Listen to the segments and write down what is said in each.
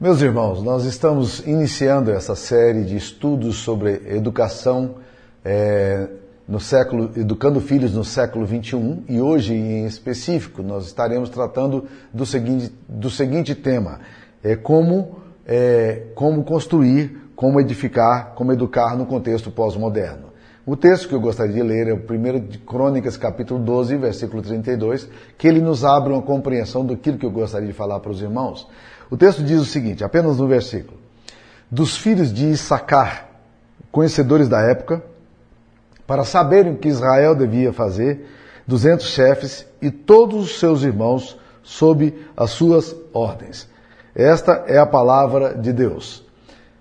Meus irmãos, nós estamos iniciando essa série de estudos sobre educação é, no século, educando filhos no século 21 e hoje em específico nós estaremos tratando do seguinte, do seguinte tema: é como, é, como construir, como edificar, como educar no contexto pós-moderno. O texto que eu gostaria de ler é o 1 de Crônicas, capítulo 12, versículo 32, que ele nos abre uma compreensão daquilo que eu gostaria de falar para os irmãos. O texto diz o seguinte, apenas no versículo: Dos filhos de Issacar, conhecedores da época, para saberem o que Israel devia fazer, duzentos chefes e todos os seus irmãos sob as suas ordens. Esta é a palavra de Deus.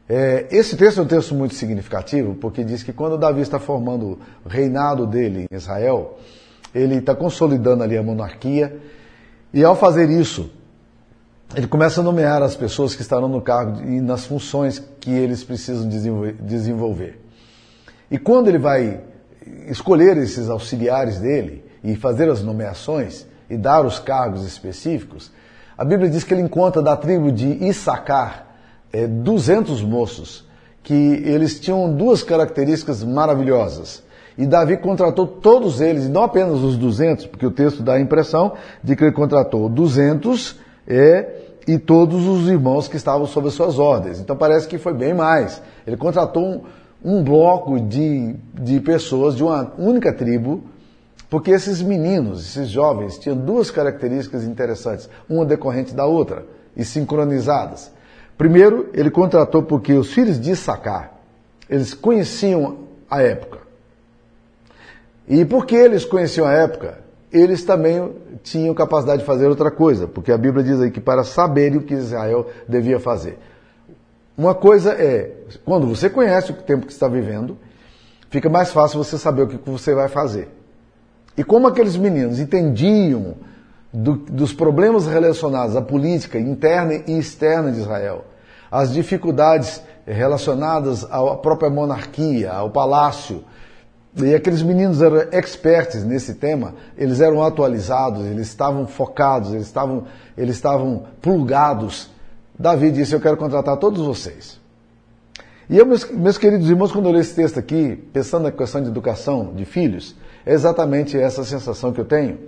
É, esse texto é um texto muito significativo, porque diz que quando Davi está formando o reinado dele em Israel, ele está consolidando ali a monarquia, e ao fazer isso, ele começa a nomear as pessoas que estarão no cargo e nas funções que eles precisam desenvolver. E quando ele vai escolher esses auxiliares dele e fazer as nomeações e dar os cargos específicos, a Bíblia diz que ele encontra da tribo de Issacar é, 200 moços que eles tinham duas características maravilhosas. E Davi contratou todos eles, e não apenas os 200, porque o texto dá a impressão de que ele contratou 200 é, e todos os irmãos que estavam sob as suas ordens. Então parece que foi bem mais. Ele contratou um, um bloco de, de pessoas de uma única tribo, porque esses meninos, esses jovens, tinham duas características interessantes, uma decorrente da outra, e sincronizadas. Primeiro, ele contratou porque os filhos de Issacar, eles conheciam a época. E porque eles conheciam a época, eles também tinham capacidade de fazer outra coisa, porque a Bíblia diz aí que para saberem o que Israel devia fazer. Uma coisa é, quando você conhece o tempo que está vivendo, fica mais fácil você saber o que você vai fazer. E como aqueles meninos entendiam do, dos problemas relacionados à política interna e externa de Israel, as dificuldades relacionadas à própria monarquia, ao palácio, e aqueles meninos eram experts nesse tema, eles eram atualizados, eles estavam focados, eles estavam, eles estavam plugados. Davi disse: Eu quero contratar todos vocês. E eu, meus, meus queridos irmãos, quando eu leio esse texto aqui, pensando na questão de educação de filhos, é exatamente essa sensação que eu tenho.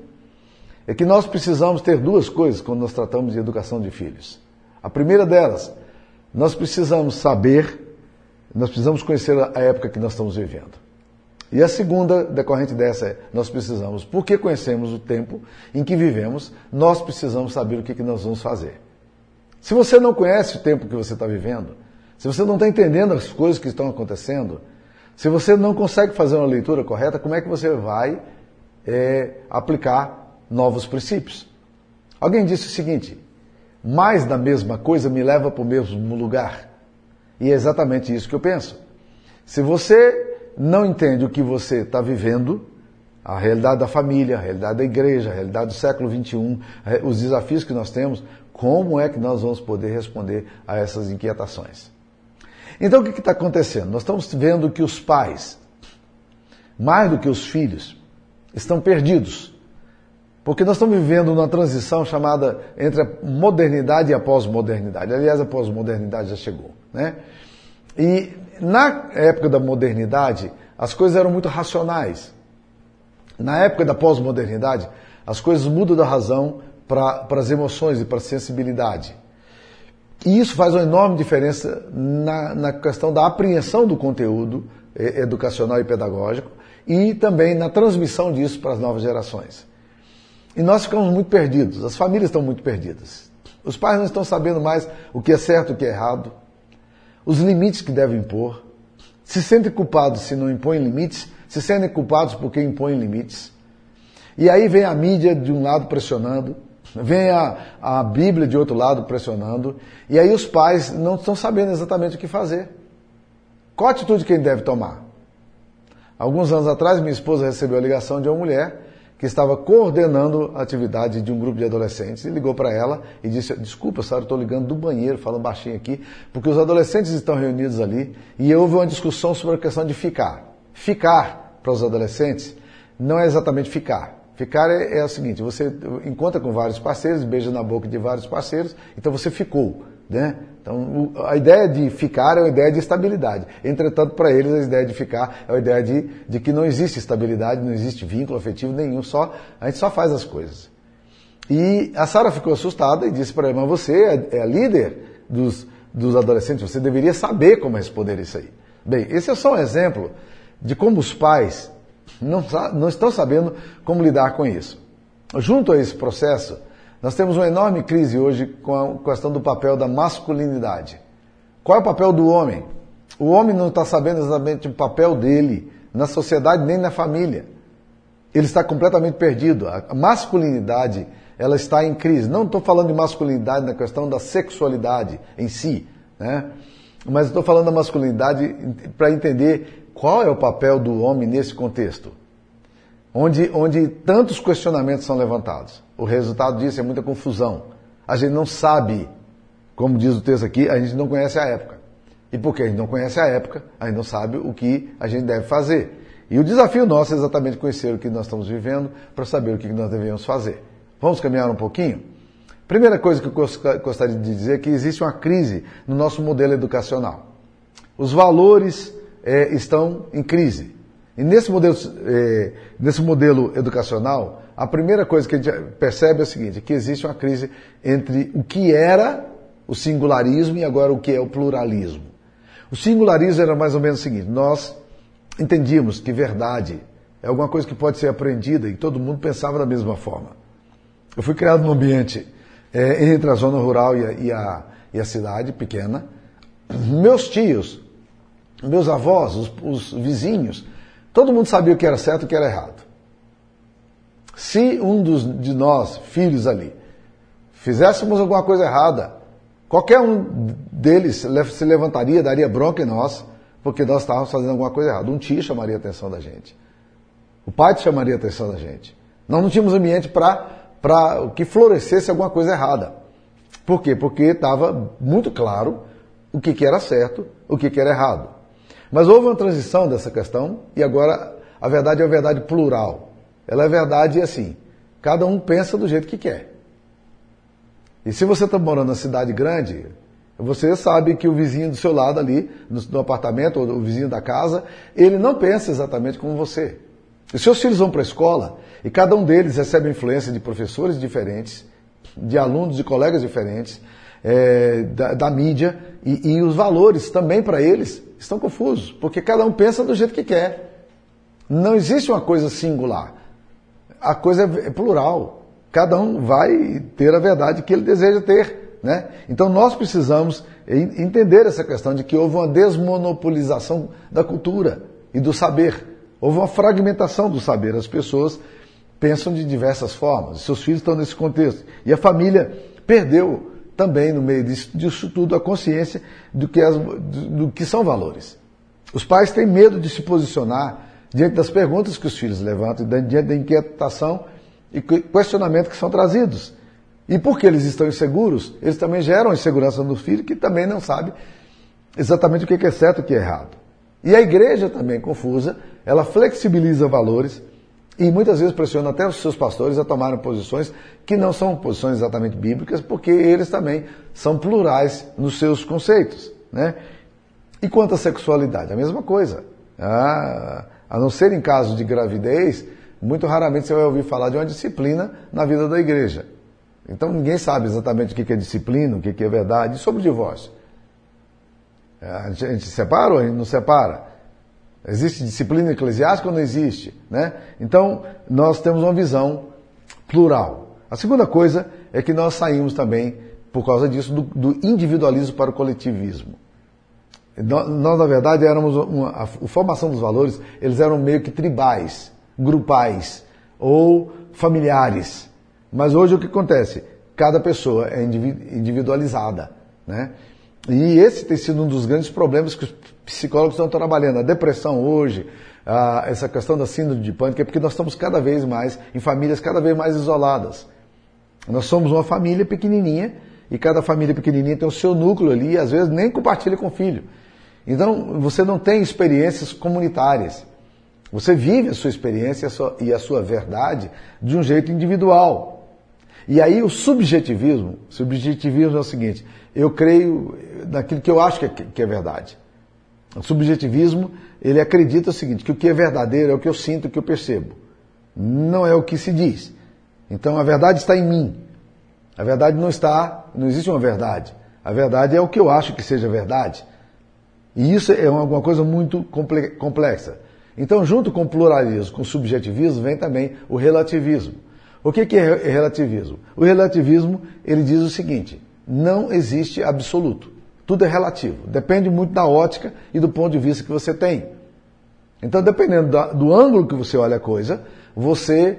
É que nós precisamos ter duas coisas quando nós tratamos de educação de filhos. A primeira delas, nós precisamos saber, nós precisamos conhecer a época que nós estamos vivendo. E a segunda decorrente dessa é: nós precisamos, porque conhecemos o tempo em que vivemos, nós precisamos saber o que, nós vamos fazer. Se você não conhece o tempo que você está vivendo, se você não está entendendo as coisas que estão acontecendo, se você não consegue fazer uma leitura correta, como é que você vai é, aplicar novos princípios? Alguém disse o seguinte: mais da mesma coisa me leva para o mesmo lugar. E é exatamente isso que eu penso. Se você não entende o que você está vivendo, a realidade da família, a realidade da igreja, a realidade do século XXI, os desafios que nós temos, como é que nós vamos poder responder a essas inquietações? Então o que está acontecendo? Nós estamos vendo que os pais, mais do que os filhos, estão perdidos. Porque nós estamos vivendo uma transição chamada entre a modernidade e a pós-modernidade. Aliás, a pós-modernidade já chegou. Né? E na época da modernidade, as coisas eram muito racionais. Na época da pós-modernidade, as coisas mudam da razão para as emoções e para a sensibilidade. E isso faz uma enorme diferença na, na questão da apreensão do conteúdo educacional e pedagógico e também na transmissão disso para as novas gerações. E nós ficamos muito perdidos, as famílias estão muito perdidas. Os pais não estão sabendo mais o que é certo e o que é errado os limites que devem impor, se sentem culpados se não impõem limites, se sentem culpados porque impõem limites. E aí vem a mídia de um lado pressionando, vem a, a Bíblia de outro lado pressionando, e aí os pais não estão sabendo exatamente o que fazer. Qual a atitude que ele deve tomar? Alguns anos atrás, minha esposa recebeu a ligação de uma mulher que estava coordenando a atividade de um grupo de adolescentes, e ligou para ela e disse: Desculpa, Sara, estou ligando do banheiro, falando baixinho aqui, porque os adolescentes estão reunidos ali e houve uma discussão sobre a questão de ficar. Ficar para os adolescentes não é exatamente ficar. Ficar é, é o seguinte: você encontra com vários parceiros, beija na boca de vários parceiros, então você ficou. Né? Então, a ideia de ficar é uma ideia de estabilidade. Entretanto, para eles, a ideia de ficar é a ideia de, de que não existe estabilidade, não existe vínculo afetivo nenhum, só a gente só faz as coisas. E a Sara ficou assustada e disse para ele, mas você é, é a líder dos, dos adolescentes, você deveria saber como responder isso aí. Bem, esse é só um exemplo de como os pais não, não estão sabendo como lidar com isso. Junto a esse processo, nós temos uma enorme crise hoje com a questão do papel da masculinidade. Qual é o papel do homem? O homem não está sabendo exatamente o papel dele na sociedade nem na família. Ele está completamente perdido. A masculinidade ela está em crise. Não estou falando de masculinidade na questão da sexualidade em si, né? mas estou falando da masculinidade para entender qual é o papel do homem nesse contexto, onde, onde tantos questionamentos são levantados. O resultado disso é muita confusão. A gente não sabe, como diz o texto aqui, a gente não conhece a época. E porque a gente não conhece a época, a gente não sabe o que a gente deve fazer. E o desafio nosso é exatamente conhecer o que nós estamos vivendo para saber o que nós devemos fazer. Vamos caminhar um pouquinho? Primeira coisa que eu gostaria de dizer é que existe uma crise no nosso modelo educacional. Os valores é, estão em crise. E nesse modelo, é, nesse modelo educacional, a primeira coisa que a gente percebe é o seguinte, que existe uma crise entre o que era o singularismo e agora o que é o pluralismo. O singularismo era mais ou menos o seguinte, nós entendíamos que verdade é alguma coisa que pode ser aprendida e todo mundo pensava da mesma forma. Eu fui criado num ambiente é, entre a zona rural e a, e, a, e a, cidade pequena. Meus tios, meus avós, os, os vizinhos, todo mundo sabia o que era certo e o que era errado. Se um dos, de nós, filhos ali, fizéssemos alguma coisa errada, qualquer um deles se levantaria, daria bronca em nós, porque nós estávamos fazendo alguma coisa errada. Um tio chamaria a atenção da gente. O pai chamaria a atenção da gente. Nós não tínhamos ambiente para que florescesse alguma coisa errada. Por quê? Porque estava muito claro o que, que era certo, o que, que era errado. Mas houve uma transição dessa questão e agora a verdade é a verdade plural. Ela é verdade assim. Cada um pensa do jeito que quer. E se você está morando na cidade grande, você sabe que o vizinho do seu lado ali, no, no apartamento, ou o vizinho da casa, ele não pensa exatamente como você. Os seus filhos vão para a escola e cada um deles recebe influência de professores diferentes, de alunos e colegas diferentes, é, da, da, mídia, e, e os valores também para eles estão confusos, porque cada um pensa do jeito que quer. Não existe uma coisa singular. A coisa é plural. Cada um vai ter a verdade que ele deseja ter. Né? Então nós precisamos entender essa questão de que houve uma desmonopolização da cultura e do saber. Houve uma fragmentação do saber. As pessoas pensam de diversas formas. Seus filhos estão nesse contexto. E a família perdeu também, no meio disso, disso tudo, a consciência do que, as, do que são valores. Os pais têm medo de se posicionar diante das perguntas que os filhos levantam, diante da inquietação e questionamento que são trazidos. E porque eles estão inseguros, eles também geram insegurança no filho, que também não sabe exatamente o que é certo e o que é errado. E a igreja também confusa, ela flexibiliza valores e muitas vezes pressiona até os seus pastores a tomarem posições que não são posições exatamente bíblicas, porque eles também são plurais nos seus conceitos. Né? E quanto à sexualidade? A mesma coisa. Ah, a não ser em casos de gravidez, muito raramente você vai ouvir falar de uma disciplina na vida da igreja. Então ninguém sabe exatamente o que é disciplina, o que é verdade. Sobre o divórcio? A gente, a gente separa ou a gente não separa? Existe disciplina eclesiástica ou não existe? Né? Então, nós temos uma visão plural. A segunda coisa é que nós saímos também, por causa disso, do, do individualismo para o coletivismo. Nós, na verdade, éramos uma, a formação dos valores, eles eram meio que tribais, grupais ou familiares. Mas hoje o que acontece? Cada pessoa é individualizada. Né? E esse tem sido um dos grandes problemas que os psicólogos estão trabalhando. A depressão hoje, a, essa questão da síndrome de pânico, é porque nós estamos cada vez mais em famílias cada vez mais isoladas. Nós somos uma família pequenininha e cada família pequenininha tem o seu núcleo ali e às vezes nem compartilha com o filho. Então você não tem experiências comunitárias. Você vive a sua experiência e a sua verdade de um jeito individual. E aí o subjetivismo, subjetivismo é o seguinte, eu creio naquilo que eu acho que é, que é verdade. O subjetivismo, ele acredita o seguinte, que o que é verdadeiro é o que eu sinto, o que eu percebo. Não é o que se diz. Então a verdade está em mim. A verdade não está, não existe uma verdade. A verdade é o que eu acho que seja verdade. E isso é uma coisa muito complexa. Então, junto com o pluralismo, com o subjetivismo, vem também o relativismo. O que é relativismo? O relativismo, ele diz o seguinte, não existe absoluto. Tudo é relativo. Depende muito da ótica e do ponto de vista que você tem. Então, dependendo do ângulo que você olha a coisa, você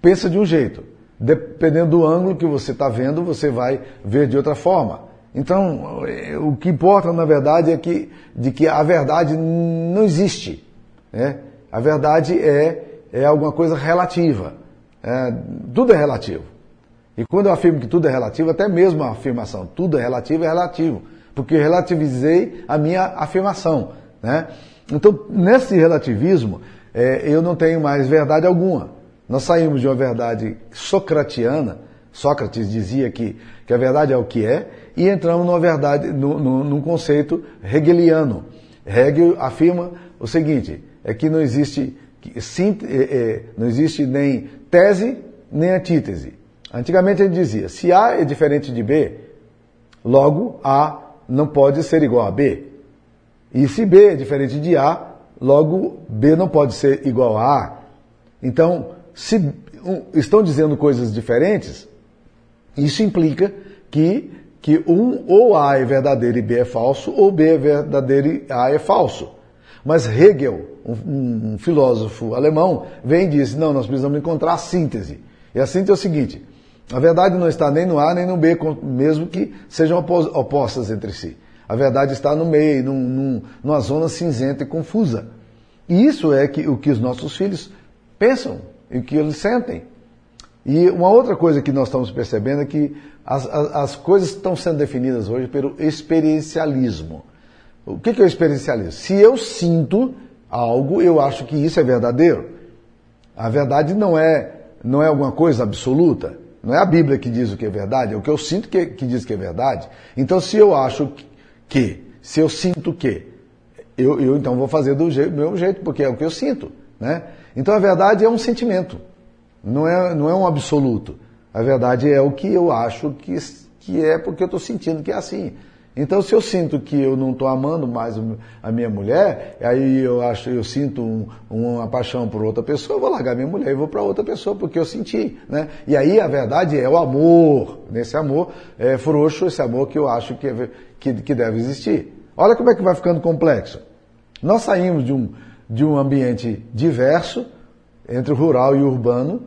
pensa de um jeito. Dependendo do ângulo que você está vendo, você vai ver de outra forma. Então, o que importa, na verdade, é que, de que a verdade não existe. Né? A verdade é, é alguma coisa relativa. É, tudo é relativo. E quando eu afirmo que tudo é relativo, até mesmo a afirmação tudo é relativo é relativo. Porque relativizei a minha afirmação. Né? Então, nesse relativismo, é, eu não tenho mais verdade alguma. Nós saímos de uma verdade socratiana, Sócrates dizia que, que a verdade é o que é, e entramos numa verdade, no, no, num conceito hegeliano. Hegel afirma o seguinte, é que não existe, é, é, não existe nem tese nem antítese. Antigamente ele dizia, se A é diferente de B, logo A não pode ser igual a B. E se B é diferente de A, logo B não pode ser igual a A. Então, se um, estão dizendo coisas diferentes, isso implica que, que um ou A é verdadeiro e B é falso, ou B é verdadeiro e A é falso. Mas Hegel, um, um filósofo alemão, vem e diz, não, nós precisamos encontrar a síntese. E a síntese é o seguinte, a verdade não está nem no A nem no B, mesmo que sejam opostas entre si. A verdade está no meio, num, num, numa zona cinzenta e confusa. E isso é que, o que os nossos filhos pensam e o que eles sentem. E uma outra coisa que nós estamos percebendo é que as, as, as coisas estão sendo definidas hoje pelo experiencialismo. O que, que é o experiencialismo? Se eu sinto algo, eu acho que isso é verdadeiro. A verdade não é, não é alguma coisa absoluta. Não é a Bíblia que diz o que é verdade, é o que eu sinto que, que diz que é verdade. Então, se eu acho que, se eu sinto que, eu, eu então vou fazer do, jeito, do meu jeito, porque é o que eu sinto. Né? Então, a verdade é um sentimento, não é, não é um absoluto. A verdade é o que eu acho que, que é porque eu estou sentindo que é assim. Então, se eu sinto que eu não estou amando mais a minha mulher, aí eu acho, eu sinto um, uma paixão por outra pessoa, eu vou largar minha mulher e vou para outra pessoa porque eu senti, né? E aí a verdade é o amor, nesse amor é frouxo, esse amor que eu acho que, é, que, que deve existir. Olha como é que vai ficando complexo. Nós saímos de um, de um ambiente diverso entre o rural e o urbano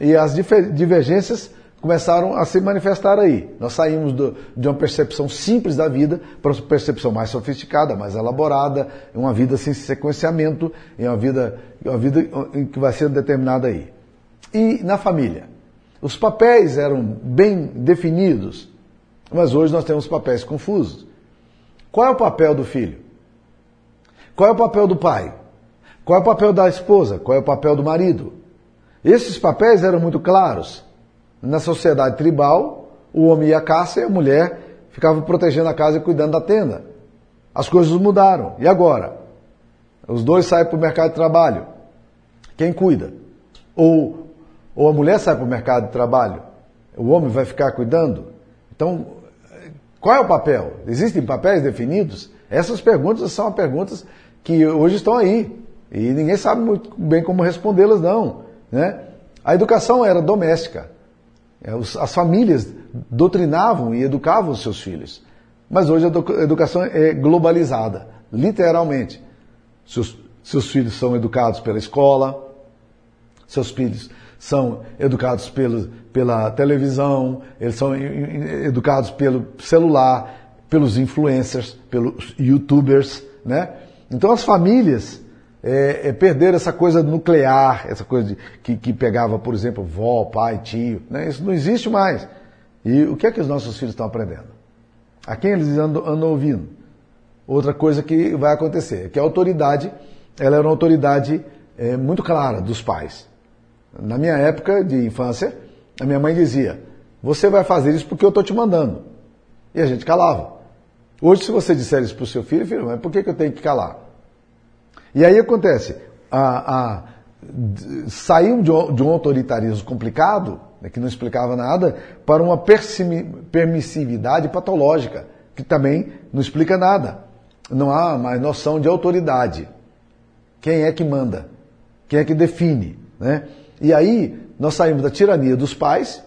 e as divergências começaram a se manifestar aí. Nós saímos do, de uma percepção simples da vida para uma percepção mais sofisticada, mais elaborada, uma vida sem sequenciamento, em uma vida, uma vida que vai ser determinada aí. E na família? Os papéis eram bem definidos, mas hoje nós temos papéis confusos. Qual é o papel do filho? Qual é o papel do pai? Qual é o papel da esposa? Qual é o papel do marido? Esses papéis eram muito claros. Na sociedade tribal, o homem ia à caça e a mulher ficava protegendo a casa e cuidando da tenda. As coisas mudaram. E agora? Os dois saem para o mercado de trabalho. Quem cuida? Ou, ou a mulher sai para o mercado de trabalho? O homem vai ficar cuidando? Então, qual é o papel? Existem papéis definidos? Essas perguntas são perguntas que hoje estão aí. E ninguém sabe muito bem como respondê-las, não. Né? A educação era doméstica. É, as famílias doutrinavam e educavam os seus filhos. Mas hoje a educação é globalizada, literalmente. Seus, seus filhos são educados pela escola, seus filhos são educados pelo, pela televisão, eles são educados pelo celular, pelos influencers, pelos youtubers, né? Então as famílias é, é perder essa coisa nuclear, essa coisa de, que, que pegava, por exemplo, vó, pai, tio. Né? Isso não existe mais. E o que é que os nossos filhos estão aprendendo? A quem eles andam, andam ouvindo? Outra coisa que vai acontecer é que a autoridade, ela era uma autoridade é, muito clara dos pais. Na minha época de infância, a minha mãe dizia: você vai fazer isso porque eu estou te mandando. E a gente calava. Hoje, se você disser isso para o seu filho, filho, mas por que, que eu tenho que calar? E aí acontece, a, a, saiu de um, de um autoritarismo complicado, né, que não explicava nada, para uma permissividade patológica, que também não explica nada. Não há mais noção de autoridade. Quem é que manda? Quem é que define? Né? E aí nós saímos da tirania dos pais,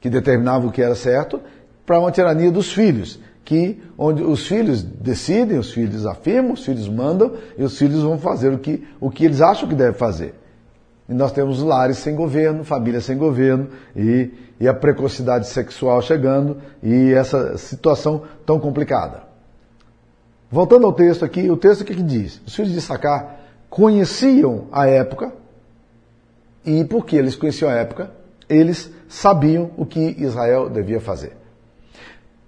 que determinavam o que era certo, para uma tirania dos filhos, que onde os filhos decidem, os filhos afirmam, os filhos mandam e os filhos vão fazer o que, o que eles acham que devem fazer. E nós temos lares sem governo, famílias sem governo e, e a precocidade sexual chegando e essa situação tão complicada. Voltando ao texto aqui, o texto o que, que diz? Os filhos de Sacar conheciam a época e porque eles conheciam a época, eles sabiam o que Israel devia fazer.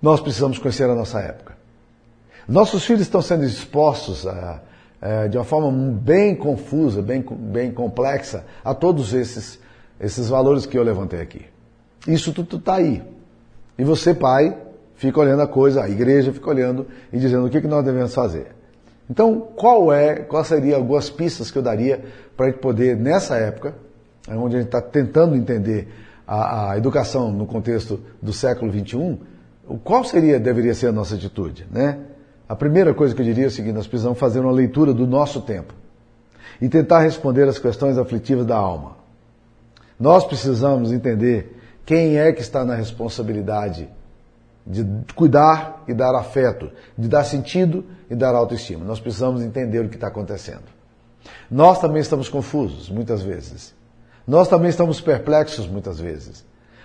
Nós precisamos conhecer a nossa época. Nossos filhos estão sendo expostos a, a, de uma forma bem confusa, bem, bem complexa, a todos esses, esses valores que eu levantei aqui. Isso tudo está aí. E você, pai, fica olhando a coisa, a igreja fica olhando e dizendo o que, que nós devemos fazer. Então, qual é, qual seria algumas pistas que eu daria para a gente poder, nessa época, é onde a gente está tentando entender a, a, educação no contexto do século XXI, qual seria, deveria ser a nossa atitude? Né? A primeira coisa que eu diria é o seguinte, nós precisamos fazer uma leitura do nosso tempo e tentar responder as questões aflitivas da alma. Nós precisamos entender quem é que está na responsabilidade de cuidar e dar afeto, de dar sentido e dar autoestima. Nós precisamos entender o que está acontecendo. Nós também estamos confusos, muitas vezes. Nós também estamos perplexos muitas vezes.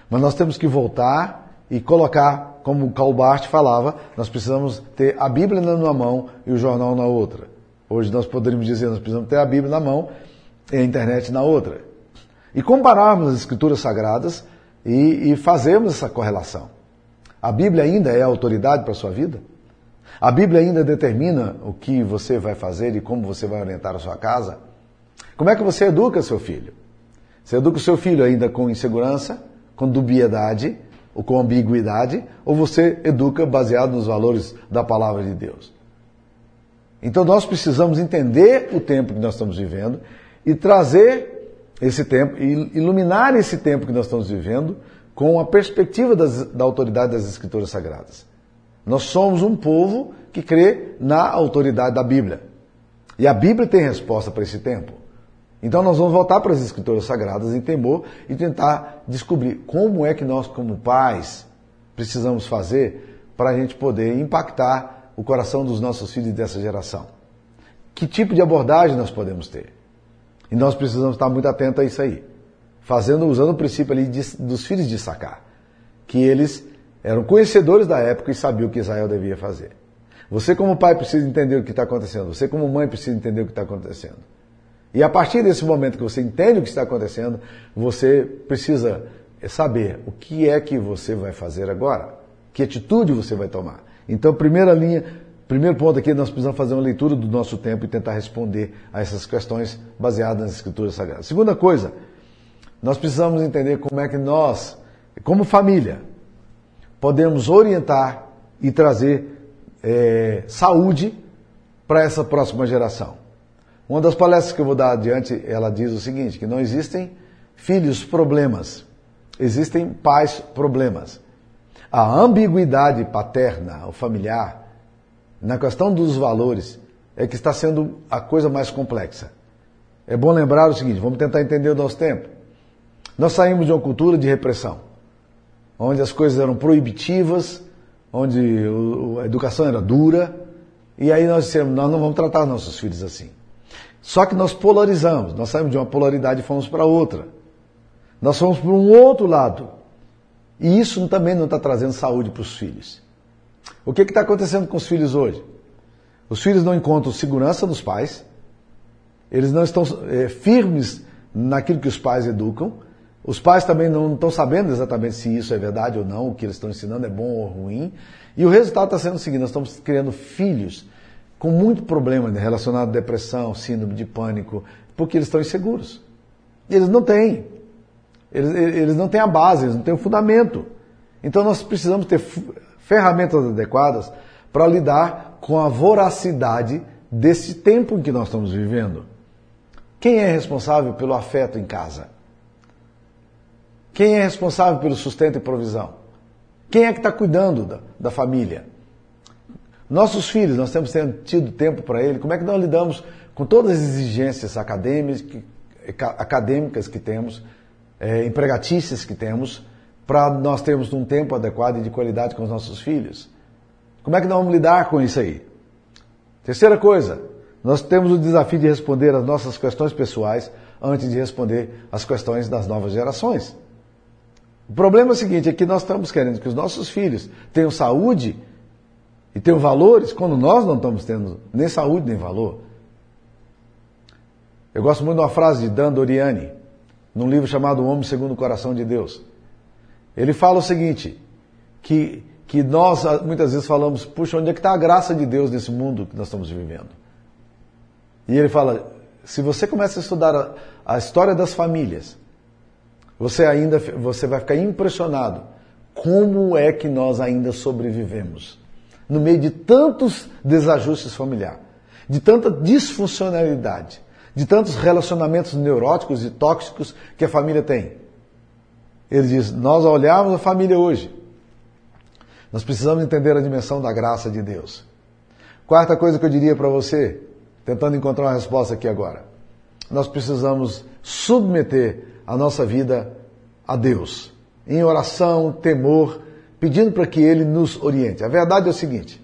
Mas nós temos que voltar e colocar, como o Karl Barth falava, nós precisamos ter a Bíblia numa mão e o jornal na outra. Hoje nós poderíamos dizer, nós precisamos ter a Bíblia na mão e a internet na outra. E compararmos as escrituras sagradas e, e fazermos essa correlação. A Bíblia ainda é autoridade para a sua vida? A Bíblia ainda determina o que você vai fazer e como você vai orientar a sua casa? Como é que você educa seu filho? Você educa o seu filho ainda com insegurança, com dubiedade ou com ambiguidade, ou você educa baseado nos valores da palavra de Deus? Então nós precisamos entender o tempo que nós estamos vivendo e trazer esse tempo, iluminar esse tempo que nós estamos vivendo com a perspectiva das, da autoridade das Escrituras Sagradas. Nós somos um povo que crê na autoridade da Bíblia. E a Bíblia tem resposta para esse tempo. Então nós vamos voltar para as escrituras sagradas em temor e tentar descobrir como é que nós, como pais, precisamos fazer para a gente poder impactar o coração dos nossos filhos dessa geração. Que tipo de abordagem nós podemos ter? E nós precisamos estar muito atentos a isso aí. Fazendo, usando o princípio ali de, dos filhos de Sacar. Que eles eram conhecedores da época e sabiam o que Israel devia fazer. Você como pai precisa entender o que está acontecendo. Você como mãe precisa entender o que está acontecendo. E a partir desse momento que você entende o que está acontecendo, você precisa saber o que é que você vai fazer agora, que atitude você vai tomar. Então, primeira linha, primeiro ponto aqui, nós precisamos fazer uma leitura do nosso tempo e tentar responder a essas questões baseadas nas escrituras sagradas. Segunda coisa, nós precisamos entender como é que nós, como família, podemos orientar e trazer é, saúde para essa próxima geração. Uma das palestras que eu vou dar adiante, ela diz o seguinte, que não existem filhos problemas, existem pais problemas. A ambiguidade paterna ou familiar, na questão dos valores, é que está sendo a coisa mais complexa. É bom lembrar o seguinte, vamos tentar entender o nosso tempo. Nós saímos de uma cultura de repressão, onde as coisas eram proibitivas, onde a educação era dura, e aí nós dissemos, nós não vamos tratar nossos filhos assim. Só que nós polarizamos, nós saímos de uma polaridade e fomos para outra. Nós fomos para um outro lado. E isso também não está trazendo saúde para os filhos. O que está acontecendo com os filhos hoje? Os filhos não encontram segurança nos pais, eles não estão é, firmes naquilo que os pais educam, os pais também não estão sabendo exatamente se isso é verdade ou não, o que eles estão ensinando é bom ou ruim, e o resultado está sendo o seguinte: nós estamos criando filhos com muito problema relacionado à depressão, síndrome de pânico, porque eles estão inseguros. Eles não têm. Eles, eles não têm a base, eles não têm o fundamento. Então nós precisamos ter ferramentas adequadas para lidar com a voracidade desse tempo em que nós estamos vivendo. Quem é responsável pelo afeto em casa? Quem é responsável pelo sustento e provisão? Quem é que está cuidando da, da família? Nossos filhos, nós temos tido tempo para ele. Como é que nós lidamos com todas as exigências acadêmicas, que temos, é, empregatícias que temos, para nós termos um tempo adequado e de qualidade com os nossos filhos? Como é que nós vamos lidar com isso aí? Terceira coisa, nós temos o desafio de responder às nossas questões pessoais antes de responder às questões das novas gerações. O problema é o seguinte, é que nós estamos querendo que os nossos filhos tenham saúde e tenham valores quando nós não estamos tendo nem saúde nem valor. Eu gosto muito de uma frase de Dan Doriani, num livro chamado O Homem Segundo o Coração de Deus. Ele fala o seguinte, que, que nós muitas vezes falamos, puxa, onde é que está a graça de Deus nesse mundo que nós estamos vivendo? E ele fala, se você começa a estudar a, a história das famílias, você ainda você vai ficar impressionado como é que nós ainda sobrevivemos no meio de tantos desajustes familiares, de tanta disfuncionalidade, de tantos relacionamentos neuróticos e tóxicos que a família tem. Ele diz: Nós olhamos a família hoje. Nós precisamos entender a dimensão da graça de Deus. Quarta coisa que eu diria para você, tentando encontrar uma resposta aqui agora. Nós precisamos submeter a nossa vida a Deus, em oração, temor, pedindo para que Ele nos oriente. A verdade é o seguinte: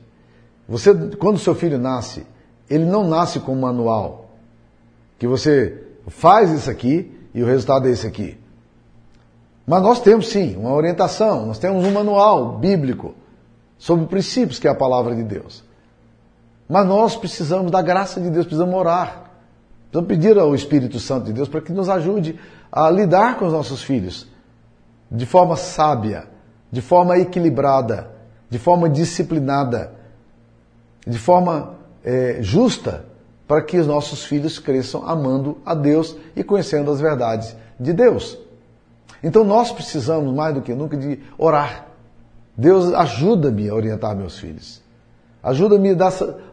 você, quando seu filho nasce, ele não nasce com um manual, que você faz isso aqui e o resultado é esse aqui. Mas nós temos sim uma orientação, nós temos um manual bíblico sobre princípios que é a palavra de Deus. Mas nós precisamos da graça de Deus, precisamos orar. Precisamos pedir ao Espírito Santo de Deus para que nos ajude a lidar com os nossos filhos de forma sábia, de forma equilibrada, de forma disciplinada, de forma é, justa, para que os nossos filhos cresçam amando a Deus e conhecendo as verdades de Deus. Então nós precisamos mais do que nunca de orar. Deus ajuda-me a orientar meus filhos. Ajuda-me a dar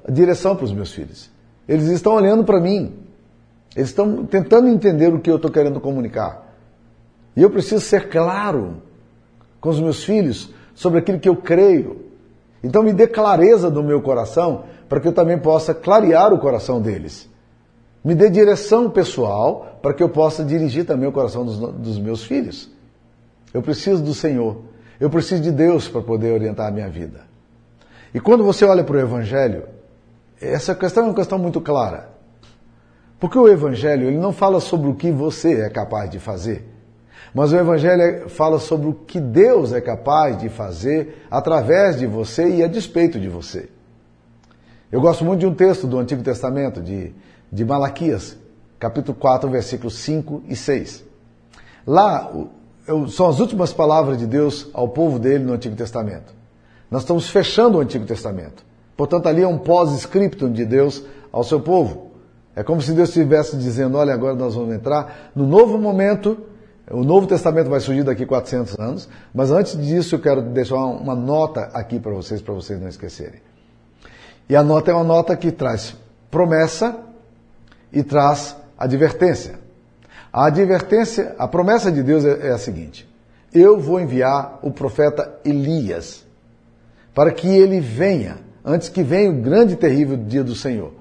direção para os meus filhos. Eles estão olhando para mim. Eles estão tentando entender o que eu estou querendo comunicar. E eu preciso ser claro com os meus filhos sobre aquilo que eu creio. Então me dê clareza do meu coração para que eu também possa clarear o coração deles. Me dê direção pessoal para que eu possa dirigir também o coração dos, dos meus filhos. Eu preciso do Senhor. Eu preciso de Deus para poder orientar a minha vida. E quando você olha para o Evangelho, essa questão é uma questão muito clara. Porque o Evangelho ele não fala sobre o que você é capaz de fazer, mas o Evangelho fala sobre o que Deus é capaz de fazer através de você e a despeito de você. Eu gosto muito de um texto do Antigo Testamento, de, de Malaquias, capítulo 4, versículos 5 e 6. Lá são as últimas palavras de Deus ao povo dele no Antigo Testamento. Nós estamos fechando o Antigo Testamento. Portanto, ali é um pós-scriptum de Deus ao seu povo. É como se Deus estivesse dizendo: olha, agora nós vamos entrar no novo momento. O Novo Testamento vai surgir daqui 400 anos, mas antes disso eu quero deixar uma nota aqui para vocês, para vocês não esquecerem. E a nota é uma nota que traz promessa e traz advertência. A advertência, a promessa de Deus é, é a seguinte: eu vou enviar o profeta Elias para que ele venha, antes que venha o grande e terrível dia do Senhor.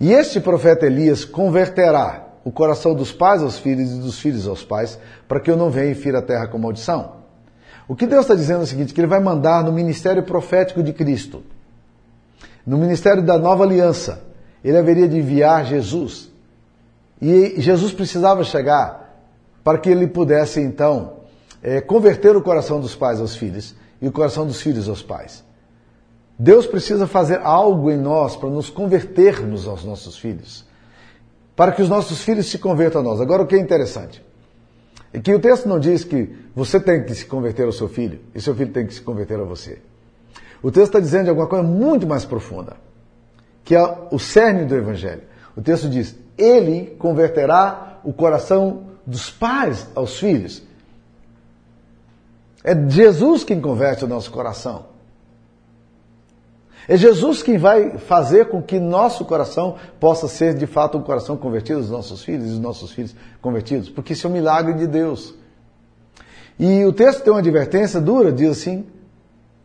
E este profeta Elias converterá o coração dos pais aos filhos e dos filhos aos pais, para que eu não venha e fira a terra com maldição. O que Deus está dizendo é o seguinte: que Ele vai mandar no ministério profético de Cristo, no ministério da nova aliança, Ele haveria de enviar Jesus. E Jesus precisava chegar para que Ele pudesse então é, converter o coração dos pais aos filhos e o coração dos filhos aos pais. Deus precisa fazer algo em nós para nos convertermos aos nossos filhos, para que os nossos filhos se convertam a nós. Agora, o que é interessante é que o texto não diz que você tem que se converter ao seu filho e seu filho tem que se converter a você. O texto está dizendo alguma coisa muito mais profunda, que é o cerne do Evangelho. O texto diz: Ele converterá o coração dos pais aos filhos. É Jesus quem converte o nosso coração. É Jesus quem vai fazer com que nosso coração possa ser de fato um coração convertido dos nossos filhos e dos nossos filhos convertidos, porque isso é um milagre de Deus. E o texto tem uma advertência dura, diz assim: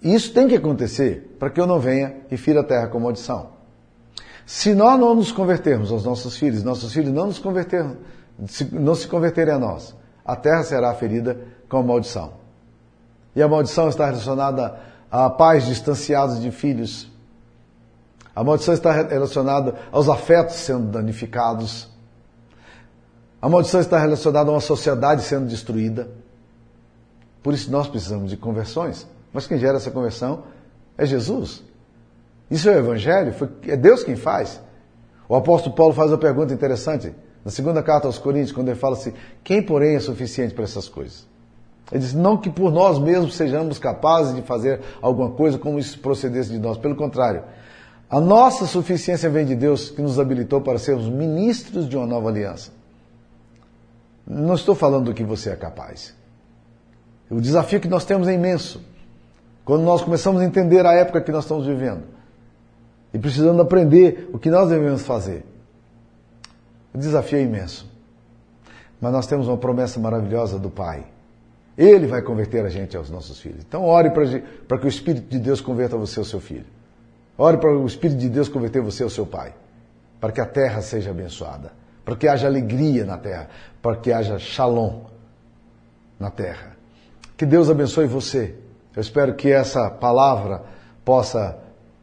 isso tem que acontecer para que eu não venha e fira a terra com maldição. Se nós não nos convertermos aos nossos filhos, nossos filhos não nos não se converterem a nós, a terra será ferida com maldição. E a maldição está relacionada a pais distanciados de filhos. A maldição está relacionada aos afetos sendo danificados. A maldição está relacionada a uma sociedade sendo destruída. Por isso nós precisamos de conversões. Mas quem gera essa conversão é Jesus. Isso é o Evangelho, é Deus quem faz. O apóstolo Paulo faz uma pergunta interessante na segunda carta aos Coríntios, quando ele fala assim: quem, porém, é suficiente para essas coisas? Ele diz: não que por nós mesmos sejamos capazes de fazer alguma coisa como isso procedesse de nós. Pelo contrário, a nossa suficiência vem de Deus que nos habilitou para sermos ministros de uma nova aliança. Não estou falando do que você é capaz. O desafio que nós temos é imenso. Quando nós começamos a entender a época que nós estamos vivendo e precisando aprender o que nós devemos fazer, o desafio é imenso. Mas nós temos uma promessa maravilhosa do Pai. Ele vai converter a gente aos nossos filhos. Então, ore para que o Espírito de Deus converta você ao seu filho. Ore para o Espírito de Deus converter você ao seu pai. Para que a terra seja abençoada. Para que haja alegria na terra. Para que haja shalom na terra. Que Deus abençoe você. Eu espero que essa palavra possa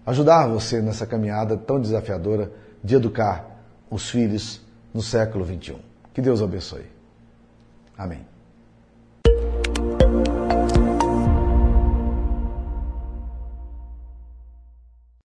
ajudar você nessa caminhada tão desafiadora de educar os filhos no século XXI. Que Deus abençoe. Amém.